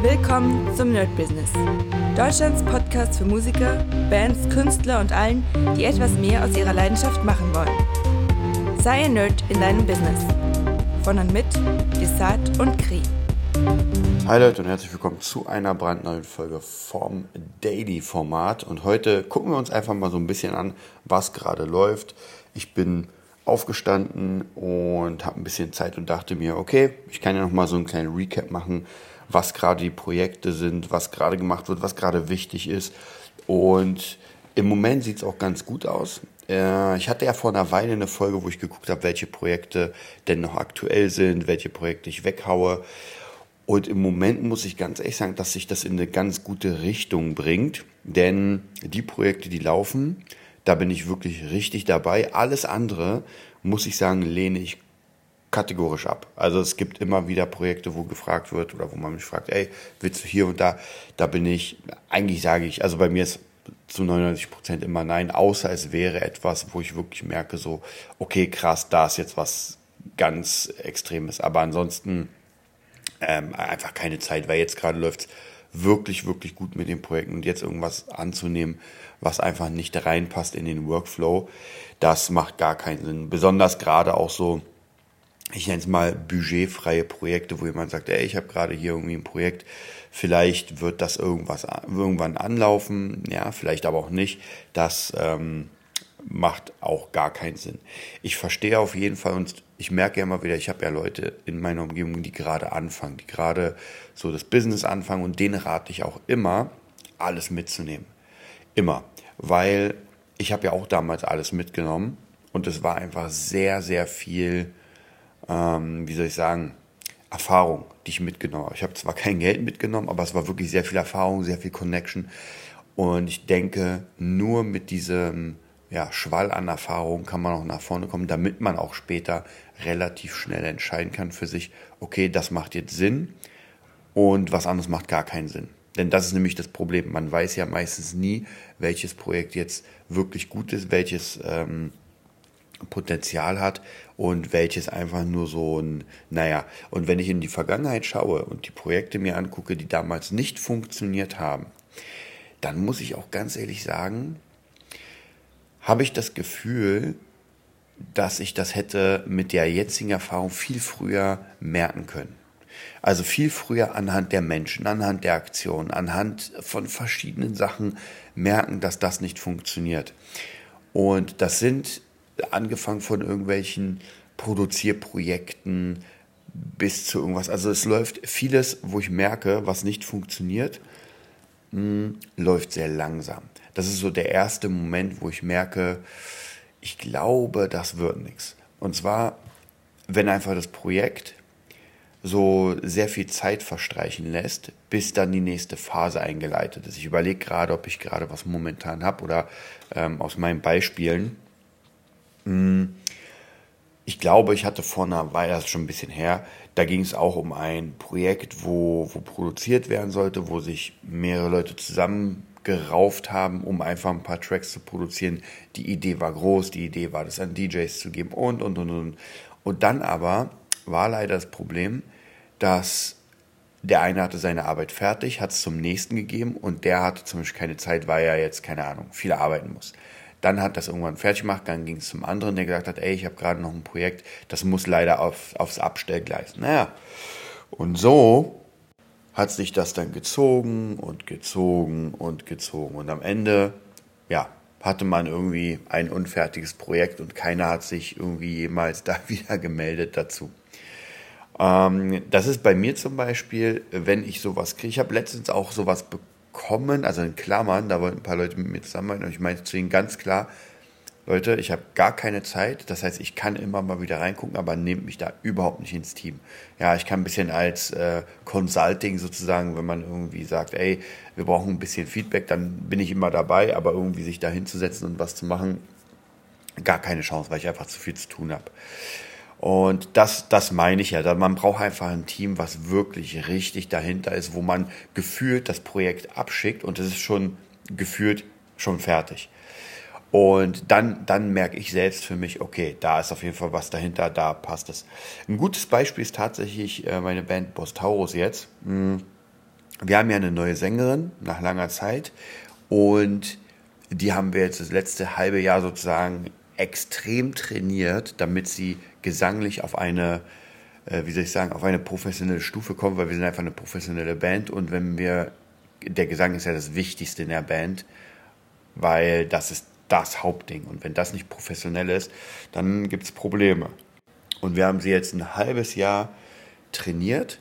Willkommen zum Nerd Business. Deutschlands Podcast für Musiker, Bands, Künstler und allen, die etwas mehr aus ihrer Leidenschaft machen wollen. Sei ein Nerd in deinem Business. Von und mit Desart und Kri. Hi Leute und herzlich willkommen zu einer brandneuen Folge vom Daily Format. Und heute gucken wir uns einfach mal so ein bisschen an, was gerade läuft. Ich bin aufgestanden und habe ein bisschen Zeit und dachte mir, okay, ich kann ja noch mal so einen kleinen Recap machen, was gerade die Projekte sind, was gerade gemacht wird, was gerade wichtig ist. Und im Moment sieht es auch ganz gut aus. Äh, ich hatte ja vor einer Weile eine Folge, wo ich geguckt habe, welche Projekte denn noch aktuell sind, welche Projekte ich weghaue. Und im Moment muss ich ganz ehrlich sagen, dass sich das in eine ganz gute Richtung bringt. Denn die Projekte, die laufen, da bin ich wirklich richtig dabei. Alles andere, muss ich sagen, lehne ich kategorisch ab. Also es gibt immer wieder Projekte, wo gefragt wird oder wo man mich fragt, ey, willst du hier und da? Da bin ich, eigentlich sage ich, also bei mir ist zu 99 Prozent immer nein, außer es wäre etwas, wo ich wirklich merke, so, okay, krass, da ist jetzt was ganz Extremes. Aber ansonsten ähm, einfach keine Zeit, weil jetzt gerade läuft es wirklich, wirklich gut mit den Projekten und jetzt irgendwas anzunehmen, was einfach nicht reinpasst in den Workflow, das macht gar keinen Sinn. Besonders gerade auch so, ich nenne es mal budgetfreie Projekte, wo jemand sagt, ey, ich habe gerade hier irgendwie ein Projekt, vielleicht wird das irgendwas irgendwann anlaufen, ja, vielleicht aber auch nicht. Das ähm, macht auch gar keinen Sinn. Ich verstehe auf jeden Fall und ich merke ja immer wieder, ich habe ja Leute in meiner Umgebung, die gerade anfangen, die gerade so das Business anfangen und denen rate ich auch immer, alles mitzunehmen. Immer. Weil ich habe ja auch damals alles mitgenommen und es war einfach sehr, sehr viel ähm, wie soll ich sagen, Erfahrung, die ich mitgenommen habe. Ich habe zwar kein Geld mitgenommen, aber es war wirklich sehr viel Erfahrung, sehr viel Connection. Und ich denke, nur mit diesem ja, Schwall an Erfahrung kann man auch nach vorne kommen, damit man auch später relativ schnell entscheiden kann für sich, okay, das macht jetzt Sinn und was anderes macht gar keinen Sinn. Denn das ist nämlich das Problem. Man weiß ja meistens nie, welches Projekt jetzt wirklich gut ist, welches ähm, Potenzial hat und welches einfach nur so ein, naja, und wenn ich in die Vergangenheit schaue und die Projekte mir angucke, die damals nicht funktioniert haben, dann muss ich auch ganz ehrlich sagen, habe ich das Gefühl, dass ich das hätte mit der jetzigen Erfahrung viel früher merken können. Also viel früher anhand der Menschen, anhand der Aktionen, anhand von verschiedenen Sachen merken, dass das nicht funktioniert. Und das sind angefangen von irgendwelchen Produzierprojekten bis zu irgendwas. Also es läuft vieles, wo ich merke, was nicht funktioniert, mh, hm, läuft sehr langsam. Das ist so der erste Moment, wo ich merke, ich glaube, das wird nichts. Und zwar, wenn einfach das Projekt so sehr viel Zeit verstreichen lässt, bis dann die nächste Phase eingeleitet ist. Ich überlege gerade, ob ich gerade was momentan habe oder ähm, aus meinen Beispielen hm, ich glaube, ich hatte vor einer Weile, das ist schon ein bisschen her, da ging es auch um ein Projekt, wo, wo produziert werden sollte, wo sich mehrere Leute zusammengerauft haben, um einfach ein paar Tracks zu produzieren. Die Idee war groß, die Idee war, das an DJs zu geben und, und, und, und. Und dann aber war leider das Problem, dass der eine hatte seine Arbeit fertig, hat es zum nächsten gegeben und der hatte zum Beispiel keine Zeit, weil er jetzt, keine Ahnung, viel arbeiten muss. Dann hat das irgendwann fertig gemacht, dann ging es zum anderen, der gesagt hat, ey, ich habe gerade noch ein Projekt, das muss leider auf, aufs Abstellgleis. Naja, und so hat sich das dann gezogen und gezogen und gezogen. Und am Ende, ja, hatte man irgendwie ein unfertiges Projekt und keiner hat sich irgendwie jemals da wieder gemeldet dazu. Ähm, das ist bei mir zum Beispiel, wenn ich sowas kriege. Ich habe letztens auch sowas bekommen kommen, also in Klammern, da wollten ein paar Leute mit mir zusammenarbeiten und ich meinte zu ihnen ganz klar, Leute, ich habe gar keine Zeit, das heißt, ich kann immer mal wieder reingucken, aber nehmt mich da überhaupt nicht ins Team. Ja, ich kann ein bisschen als äh, Consulting sozusagen, wenn man irgendwie sagt, ey, wir brauchen ein bisschen Feedback, dann bin ich immer dabei, aber irgendwie sich da hinzusetzen und was zu machen, gar keine Chance, weil ich einfach zu viel zu tun habe. Und das, das meine ich ja. Man braucht einfach ein Team, was wirklich richtig dahinter ist, wo man gefühlt das Projekt abschickt und es ist schon gefühlt schon fertig. Und dann, dann merke ich selbst für mich, okay, da ist auf jeden Fall was dahinter, da passt es. Ein gutes Beispiel ist tatsächlich äh, meine Band Boss Taurus jetzt. Hm, wir haben ja eine neue Sängerin nach langer Zeit und die haben wir jetzt das letzte halbe Jahr sozusagen extrem trainiert, damit sie gesanglich auf eine, äh, wie soll ich sagen, auf eine professionelle Stufe kommt, weil wir sind einfach eine professionelle Band und wenn wir, der Gesang ist ja das Wichtigste in der Band, weil das ist das Hauptding und wenn das nicht professionell ist, dann gibt es Probleme. Und wir haben sie jetzt ein halbes Jahr trainiert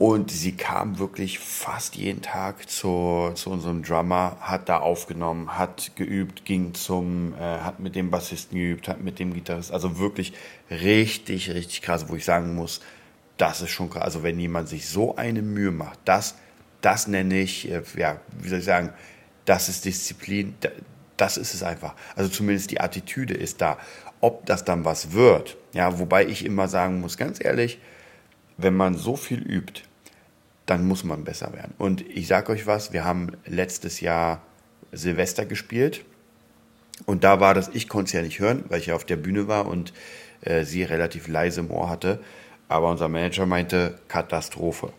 und sie kam wirklich fast jeden Tag zu, zu unserem Drummer, hat da aufgenommen, hat geübt, ging zum, äh, hat mit dem Bassisten geübt, hat mit dem Gitarrist. Also wirklich richtig, richtig krass, wo ich sagen muss, das ist schon krass. Also wenn jemand sich so eine Mühe macht, das, das nenne ich, äh, ja, wie soll ich sagen, das ist Disziplin, das ist es einfach. Also zumindest die Attitüde ist da. Ob das dann was wird, ja, wobei ich immer sagen muss, ganz ehrlich, wenn man so viel übt, dann muss man besser werden. Und ich sage euch was, wir haben letztes Jahr Silvester gespielt und da war das, ich konnte es ja nicht hören, weil ich ja auf der Bühne war und äh, sie relativ leise im Ohr hatte, aber unser Manager meinte Katastrophe.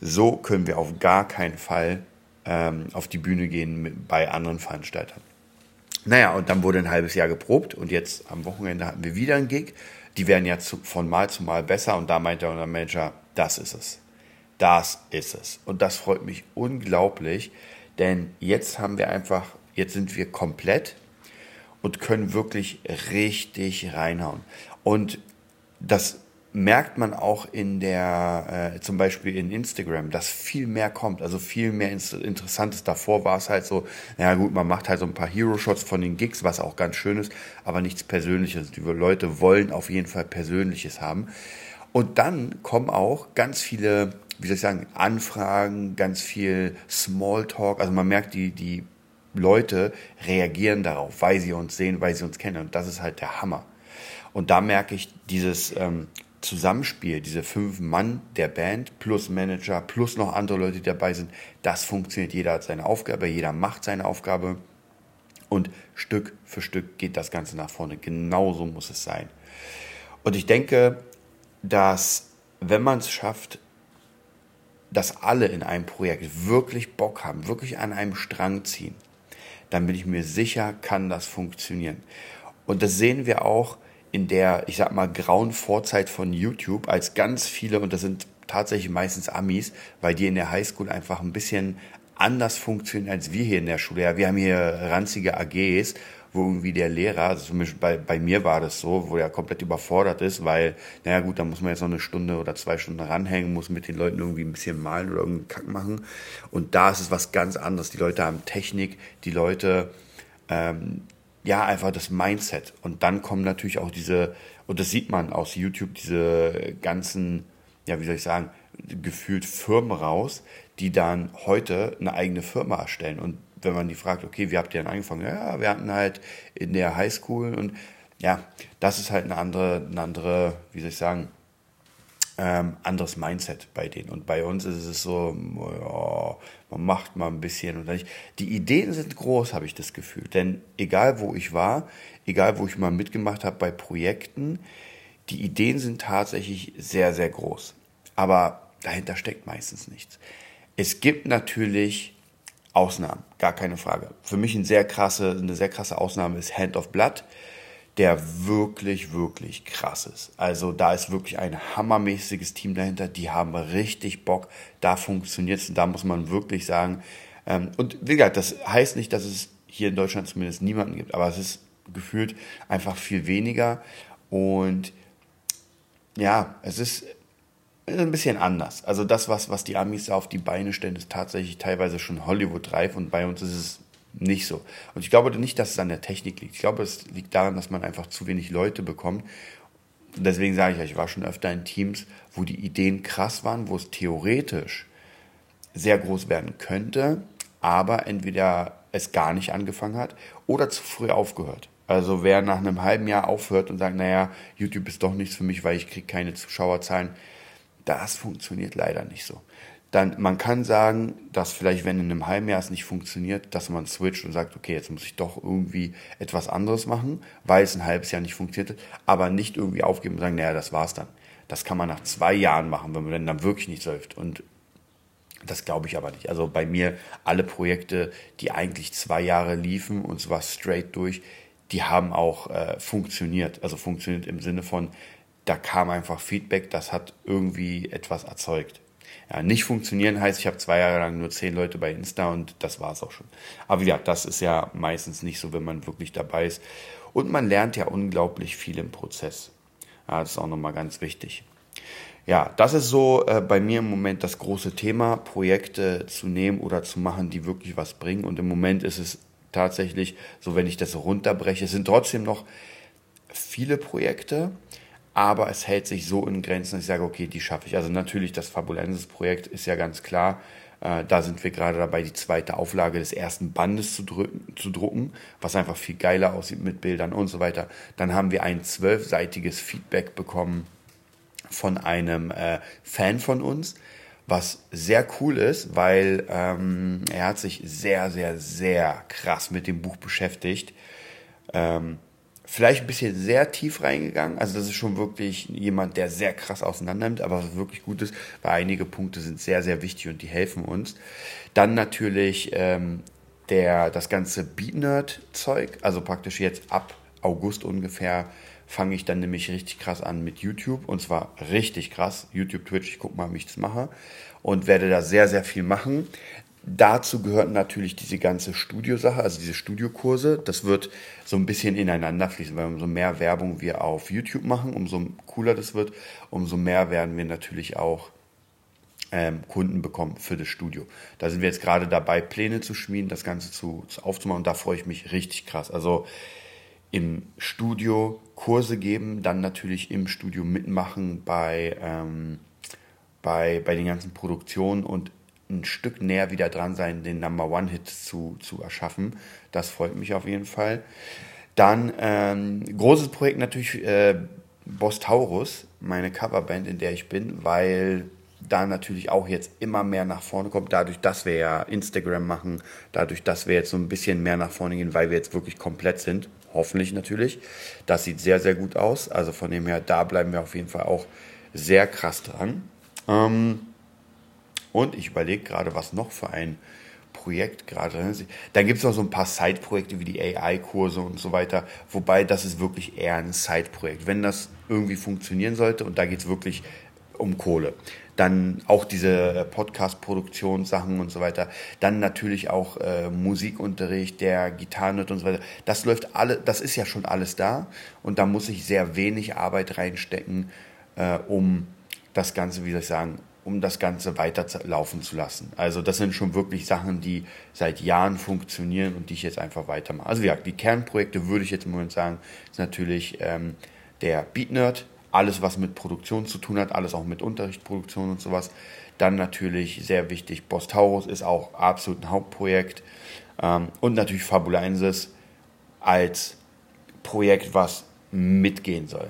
So können wir auf gar keinen Fall ähm, auf die Bühne gehen mit, bei anderen Veranstaltern. Naja, und dann wurde ein halbes Jahr geprobt und jetzt am Wochenende hatten wir wieder einen Gig. Die werden ja zu, von Mal zu Mal besser und da meinte unser Manager, das ist es. Das ist es. Und das freut mich unglaublich, denn jetzt haben wir einfach, jetzt sind wir komplett und können wirklich richtig reinhauen. Und das merkt man auch in der, äh, zum Beispiel in Instagram, dass viel mehr kommt, also viel mehr Interessantes. Davor war es halt so, naja gut, man macht halt so ein paar Hero-Shots von den Gigs, was auch ganz schön ist, aber nichts Persönliches. Die Leute wollen auf jeden Fall Persönliches haben. Und dann kommen auch ganz viele wie soll ich sagen, Anfragen, ganz viel Smalltalk. Also man merkt, die, die Leute reagieren darauf, weil sie uns sehen, weil sie uns kennen. Und das ist halt der Hammer. Und da merke ich dieses ähm, Zusammenspiel, diese fünf Mann der Band plus Manager plus noch andere Leute, die dabei sind, das funktioniert. Jeder hat seine Aufgabe, jeder macht seine Aufgabe. Und Stück für Stück geht das Ganze nach vorne. Genauso muss es sein. Und ich denke, dass wenn man es schafft, dass alle in einem Projekt wirklich Bock haben, wirklich an einem Strang ziehen, dann bin ich mir sicher, kann das funktionieren. Und das sehen wir auch in der, ich sag mal, grauen Vorzeit von YouTube, als ganz viele, und das sind tatsächlich meistens Amis, weil die in der Highschool einfach ein bisschen anders funktionieren als wir hier in der Schule. Ja, wir haben hier ranzige AGs wo irgendwie der Lehrer, also zumindest bei, bei mir war das so, wo er komplett überfordert ist, weil, naja gut, da muss man jetzt noch eine Stunde oder zwei Stunden ranhängen, muss mit den Leuten irgendwie ein bisschen malen oder irgendeinen Kack machen. Und da ist es was ganz anderes. Die Leute haben Technik, die Leute, ähm, ja, einfach das Mindset. Und dann kommen natürlich auch diese, und das sieht man aus YouTube, diese ganzen, ja, wie soll ich sagen, gefühlt Firmen raus, die dann heute eine eigene Firma erstellen. Und wenn man die fragt, okay, wie habt ihr denn angefangen? Ja, wir hatten halt in der Highschool und ja, das ist halt eine andere, eine andere, wie soll ich sagen, ähm, anderes Mindset bei denen. Und bei uns ist es so, ja, man macht mal ein bisschen und nicht. Die Ideen sind groß, habe ich das Gefühl. Denn egal wo ich war, egal wo ich mal mitgemacht habe bei Projekten, die Ideen sind tatsächlich sehr, sehr groß. Aber dahinter steckt meistens nichts. Es gibt natürlich Ausnahmen, gar keine Frage. Für mich ein sehr krasse, eine sehr krasse Ausnahme ist Hand of Blood, der wirklich, wirklich krass ist. Also da ist wirklich ein hammermäßiges Team dahinter, die haben richtig Bock, da funktioniert es und da muss man wirklich sagen, ähm, und wie gesagt, das heißt nicht, dass es hier in Deutschland zumindest niemanden gibt, aber es ist gefühlt einfach viel weniger und ja, es ist ein bisschen anders. Also das, was, was die Amis auf die Beine stellen, ist tatsächlich teilweise schon Hollywood-reif und bei uns ist es nicht so. Und ich glaube nicht, dass es an der Technik liegt. Ich glaube, es liegt daran, dass man einfach zu wenig Leute bekommt. Deswegen sage ich ja, ich war schon öfter in Teams, wo die Ideen krass waren, wo es theoretisch sehr groß werden könnte, aber entweder es gar nicht angefangen hat oder zu früh aufgehört. Also wer nach einem halben Jahr aufhört und sagt, naja, YouTube ist doch nichts für mich, weil ich kriege keine Zuschauerzahlen, das funktioniert leider nicht so. Dann, man kann sagen, dass vielleicht, wenn in einem halben Jahr es nicht funktioniert, dass man switcht und sagt, okay, jetzt muss ich doch irgendwie etwas anderes machen, weil es ein halbes Jahr nicht funktioniert hat, aber nicht irgendwie aufgeben und sagen, naja, das war's dann. Das kann man nach zwei Jahren machen, wenn man dann wirklich nicht läuft. Und Das glaube ich aber nicht. Also bei mir alle Projekte, die eigentlich zwei Jahre liefen und zwar straight durch, die haben auch äh, funktioniert. Also funktioniert im Sinne von, da kam einfach Feedback, das hat irgendwie etwas erzeugt. Ja, nicht funktionieren heißt, ich habe zwei Jahre lang nur zehn Leute bei Insta und das war es auch schon. Aber ja, das ist ja meistens nicht so, wenn man wirklich dabei ist. Und man lernt ja unglaublich viel im Prozess. Ja, das ist auch nochmal ganz wichtig. Ja, das ist so äh, bei mir im Moment das große Thema, Projekte zu nehmen oder zu machen, die wirklich was bringen. Und im Moment ist es tatsächlich so, wenn ich das runterbreche, es sind trotzdem noch viele Projekte, aber es hält sich so in Grenzen, dass ich sage, okay, die schaffe ich. Also natürlich, das Fabulensis-Projekt ist ja ganz klar. Äh, da sind wir gerade dabei, die zweite Auflage des ersten Bandes zu, drücken, zu drucken, was einfach viel geiler aussieht mit Bildern und so weiter. Dann haben wir ein zwölfseitiges Feedback bekommen von einem äh, Fan von uns, was sehr cool ist, weil ähm, er hat sich sehr, sehr, sehr krass mit dem Buch beschäftigt. Ähm, vielleicht ein bisschen sehr tief reingegangen. Also das ist schon wirklich jemand, der sehr krass auseinander nimmt, aber was wirklich gut ist, weil einige Punkte sind sehr, sehr wichtig und die helfen uns. Dann natürlich ähm, der, das ganze Beatnerd-Zeug, also praktisch jetzt ab August ungefähr fange ich dann nämlich richtig krass an mit YouTube und zwar richtig krass. YouTube, Twitch, ich gucke mal, wie ich das mache und werde da sehr, sehr viel machen. Dazu gehört natürlich diese ganze Studiosache, also diese Studiokurse. Das wird so ein bisschen ineinander fließen, weil umso mehr Werbung wir auf YouTube machen, umso cooler das wird, umso mehr werden wir natürlich auch ähm, Kunden bekommen für das Studio. Da sind wir jetzt gerade dabei, Pläne zu schmieden, das Ganze zu, zu aufzumachen da freue ich mich richtig krass. Also im Studio Kurse geben, dann natürlich im Studio mitmachen bei, ähm, bei, bei den ganzen Produktionen und ein Stück näher wieder dran sein, den Number One-Hit zu, zu erschaffen. Das freut mich auf jeden Fall. Dann ähm, großes Projekt natürlich äh, Boss Taurus, meine Coverband, in der ich bin, weil da natürlich auch jetzt immer mehr nach vorne kommt, dadurch, dass wir ja Instagram machen, dadurch, dass wir jetzt so ein bisschen mehr nach vorne gehen, weil wir jetzt wirklich komplett sind, hoffentlich natürlich. Das sieht sehr, sehr gut aus. Also von dem her, da bleiben wir auf jeden Fall auch sehr krass dran. Ähm, und ich überlege gerade, was noch für ein Projekt gerade. Dann gibt es noch so ein paar Side-Projekte wie die AI-Kurse und so weiter. Wobei das ist wirklich eher ein Side-Projekt. Wenn das irgendwie funktionieren sollte und da geht es wirklich um Kohle. Dann auch diese Podcast-Produktionssachen und so weiter. Dann natürlich auch äh, Musikunterricht, der Gitarrenut und so weiter. Das läuft alle, das ist ja schon alles da und da muss ich sehr wenig Arbeit reinstecken, äh, um das Ganze, wie soll ich sagen, um das Ganze weiterlaufen zu lassen. Also das sind schon wirklich Sachen, die seit Jahren funktionieren und die ich jetzt einfach weitermache. Also ja, die Kernprojekte würde ich jetzt im Moment sagen, ist natürlich ähm, der Beat Nerd, alles was mit Produktion zu tun hat, alles auch mit Unterrichtsproduktion und sowas. Dann natürlich sehr wichtig, Boss Taurus ist auch absolut ein Hauptprojekt ähm, und natürlich Fabulensis als Projekt, was mitgehen soll.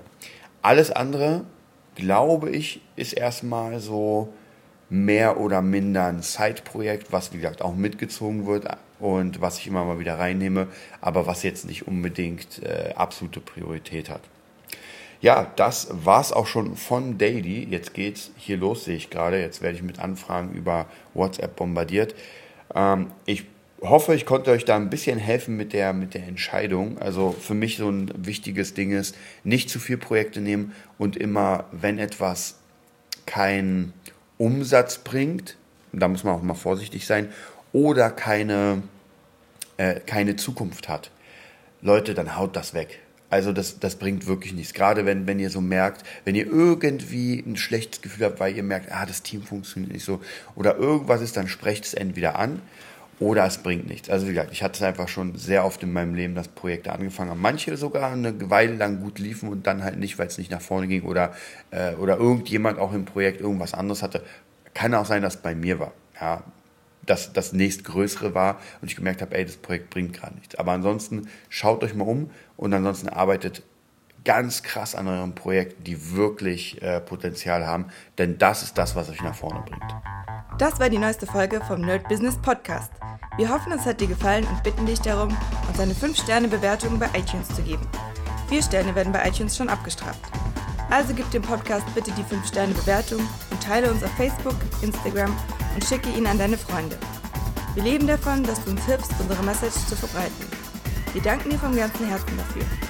Alles andere glaube ich, ist erstmal so mehr oder minder ein Side-Projekt, was wie gesagt auch mitgezogen wird und was ich immer mal wieder reinnehme, aber was jetzt nicht unbedingt äh, absolute Priorität hat. Ja, das war's auch schon von Daily. Jetzt geht's hier los, sehe ich gerade. Jetzt werde ich mit Anfragen über WhatsApp bombardiert. Ähm, ich hoffe, ich konnte euch da ein bisschen helfen mit der, mit der Entscheidung. Also für mich so ein wichtiges Ding ist, nicht zu viel Projekte nehmen und immer, wenn etwas keinen Umsatz bringt, da muss man auch mal vorsichtig sein, oder keine, äh, keine Zukunft hat, Leute, dann haut das weg. Also das, das bringt wirklich nichts. Gerade wenn, wenn ihr so merkt, wenn ihr irgendwie ein schlechtes Gefühl habt, weil ihr merkt, ah, das Team funktioniert nicht so, oder irgendwas ist, dann sprecht es entweder an oder es bringt nichts. Also wie gesagt, ich hatte es einfach schon sehr oft in meinem Leben, dass Projekte angefangen haben. Manche sogar eine Weile lang gut liefen und dann halt nicht, weil es nicht nach vorne ging oder, äh, oder irgendjemand auch im Projekt irgendwas anderes hatte. Kann auch sein, dass es bei mir war. Ja, dass das nächstgrößere war und ich gemerkt habe, ey, das Projekt bringt gerade nichts. Aber ansonsten schaut euch mal um und ansonsten arbeitet ganz krass an eurem Projekt, die wirklich äh, Potenzial haben, denn das ist das, was euch nach vorne bringt. Das war die neueste Folge vom Nerd Business Podcast. Wir hoffen, es hat dir gefallen und bitten dich darum, uns eine 5-Sterne-Bewertung bei iTunes zu geben. 4 Sterne werden bei iTunes schon abgestraft. Also gib dem Podcast bitte die 5-Sterne-Bewertung und teile uns auf Facebook, Instagram und schicke ihn an deine Freunde. Wir leben davon, dass du uns hilfst, unsere Message zu verbreiten. Wir danken dir vom ganzen Herzen dafür.